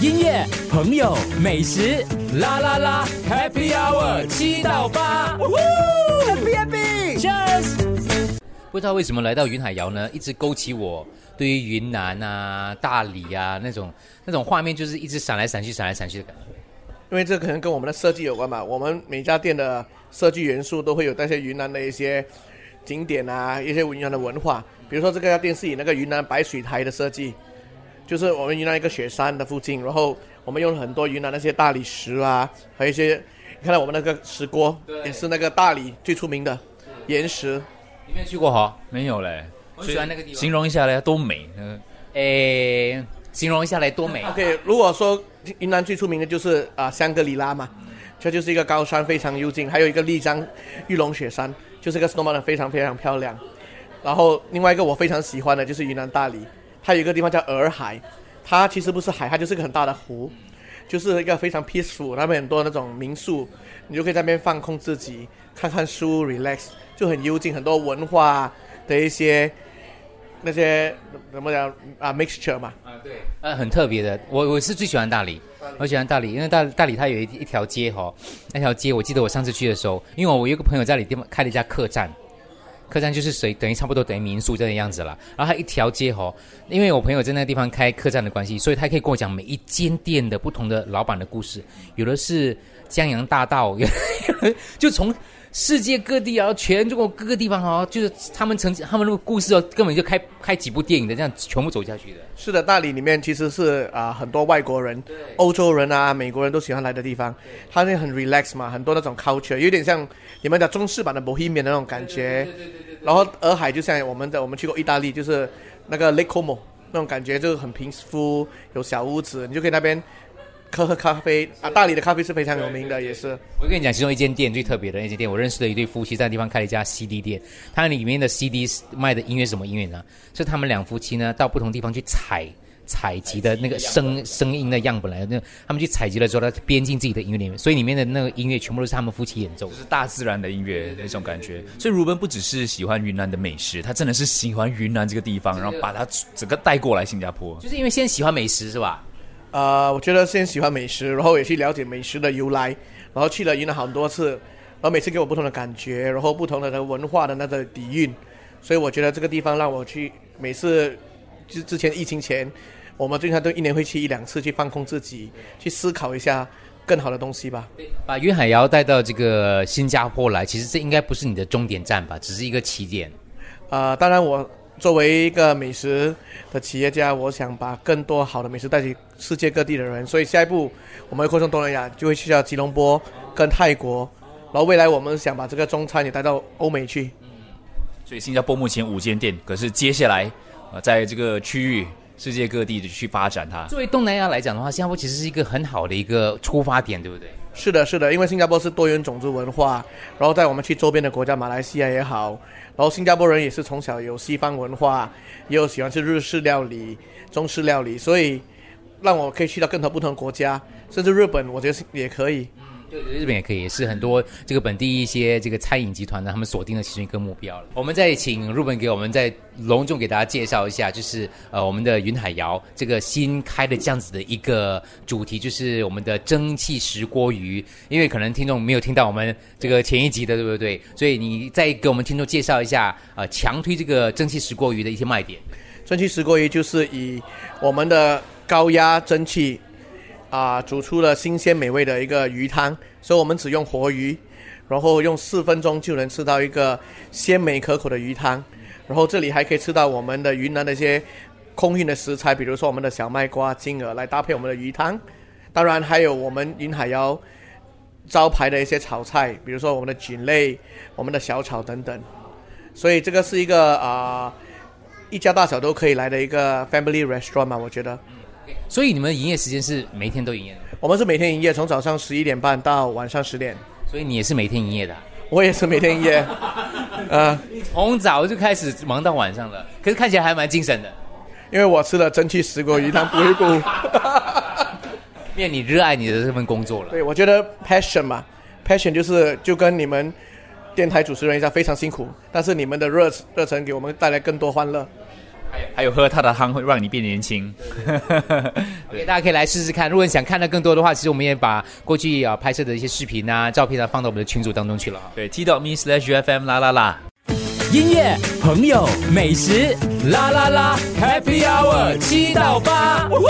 音乐、朋友、美食，啦啦啦，Happy Hour 七到八，Happy Happy，Cheers！不知道为什么来到云海肴呢，一直勾起我对于云南啊、大理啊那种那种画面，就是一直闪来闪去、闪来闪去的感觉。因为这可能跟我们的设计有关吧。我们每家店的设计元素都会有那些云南的一些景点啊，一些云南的文化。比如说这个家店是以那个云南白水台的设计，就是我们云南一个雪山的附近，然后我们用了很多云南那些大理石啊，还有一些你看到我们那个石锅，也是那个大理最出名的岩石。你没有去过哈？没有嘞，我喜欢那个地方。形容一下嘞，多美。嗯，诶，形容一下来多美。OK，如果说云南最出名的就是啊、香格里拉嘛，这就是一个高山，非常幽静，还有一个丽江玉龙雪山，就是个 snowman 非常非常漂亮。然后另外一个我非常喜欢的就是云南大理，它有一个地方叫洱海，它其实不是海，它就是个很大的湖，就是一个非常 peaceful，那边很多那种民宿，你就可以在那边放空自己，看看书，relax，就很幽静，很多文化的一些那些怎么讲啊 mixture 嘛。啊，对，呃，很特别的。我我是最喜欢大理，我喜欢大理，因为大大理它有一一条街哈、那条街我记得我上次去的时候，因为我有一个朋友在里地方开了一家客栈，客栈就是谁等于差不多等于民宿这个样子了。然后它一条街哦、因为我朋友在那个地方开客栈的关系，所以他可以跟我讲每一间店的不同的老板的故事，有的是江洋大盗，有的就从。世界各地啊，全中国各个地方哦，就是他们曾经他们那个故事哦，根本就开开几部电影的，这样全部走下去的。是的，大理里面其实是啊、很多外国人、欧洲人啊、美国人都喜欢来的地方。它那很 relax 嘛，很多那种 culture，有点像你们的中式版的 Bohemian 的那种感觉。然后洱海就像我们的，我们去过意大利，就是那个 Lake Como 那种感觉，就是很平夫，有小屋子，你就可以那边喝喝咖啡啊。大理的咖啡是非常有名的，也是。我跟你讲，其中一间店最特别的那间店，我认识的一对夫妻在那地方开了一家 CD 店，它里面的 CD 卖的音乐是什么音乐呢？是他们两夫妻呢到不同地方去采采集的那个声声音的样本来，那他们去采集了之后，他编进自己的音乐里面，所以里面的那个音乐全部都是他们夫妻演奏的。是大自然的音乐那种感觉。所以如本不只是喜欢云南的美食，他真的是喜欢云南这个地方，然后把它整个带过来新加坡。就是因为现在喜欢美食是吧？呃，我觉得先喜欢美食，然后也去了解美食的由来，然后去了云南很多次，然后每次给我不同的感觉，然后不同的文化的那个底蕴，所以我觉得这个地方让我去每次之之前疫情前，我们经常都一年会去一两次去放空自己，去思考一下更好的东西吧。把云海肴带到这个新加坡来，其实这应该不是你的终点站吧，只是一个起点。呃，当然我作为一个美食的企业家，我想把更多好的美食带给世界各地的人，所以下一步我们会扩充东南亚，就会去到吉隆坡跟泰国，然后未来我们想把这个中餐也带到欧美去。所以新加坡目前五间店，可是接下来啊，在这个区域世界各地的去发展它。作为东南亚来讲的话，新加坡其实是一个很好的一个出发点，对不对？是的，是的，因为新加坡是多元种族文化，然后在我们去周边的国家，马来西亚也好，然后新加坡人也是从小有西方文化，也有喜欢吃日式料理、中式料理，所以让我可以去到更多不同国家，甚至日本，我觉得也可以。对，日本也可以，是很多这个本地一些这个餐饮集团呢，他们锁定了其中一个目标了。我们再请日本给我们再隆重给大家介绍一下，就是呃我们的云海肴这个新开的这样子的一个主题，就是我们的蒸汽石锅鱼。因为可能听众没有听到我们这个前一集的，对不对？所以你再给我们听众介绍一下，呃，强推这个蒸汽石锅鱼的一些卖点。蒸汽石锅鱼就是以我们的高压蒸汽啊、煮出了新鲜美味的一个鱼汤，所以我们只用活鱼，然后用四分钟就能吃到一个鲜美可口的鱼汤。然后这里还可以吃到我们的云南的一些空运的食材，比如说我们的小麦瓜、金耳来搭配我们的鱼汤。当然还有我们云海肴招牌的一些炒菜，比如说我们的菌类、我们的小炒等等。所以这个是一个啊、一家大小都可以来的一个 family restaurant 嘛，我觉得。所以你们营业时间是每天都营业的，我们是每天营业，从早上十一点半到晚上十点。所以你也是每天营业的啊、我也是每天营业，呃，从早就开始忙到晚上了，可是看起来还蛮精神的。因为我吃了蒸汽石锅鱼汤补一补。因为你热爱你的这份工作了。对，我觉得 passion 嘛，passion 就是就跟你们电台主持人一样，非常辛苦，但是你们的热热忱给我们带来更多欢乐。还有喝他的汤会让你变年轻。OK，大家可以来试试看。如果你想看的更多的话，其实我们也把过去啊拍摄的一些视频啊、照片啊放到我们的群组当中去了哈。对，t dot me slash UFM 啦啦啦。音乐、朋友、美食，啦啦啦，Happy Hour 七到八，呜呼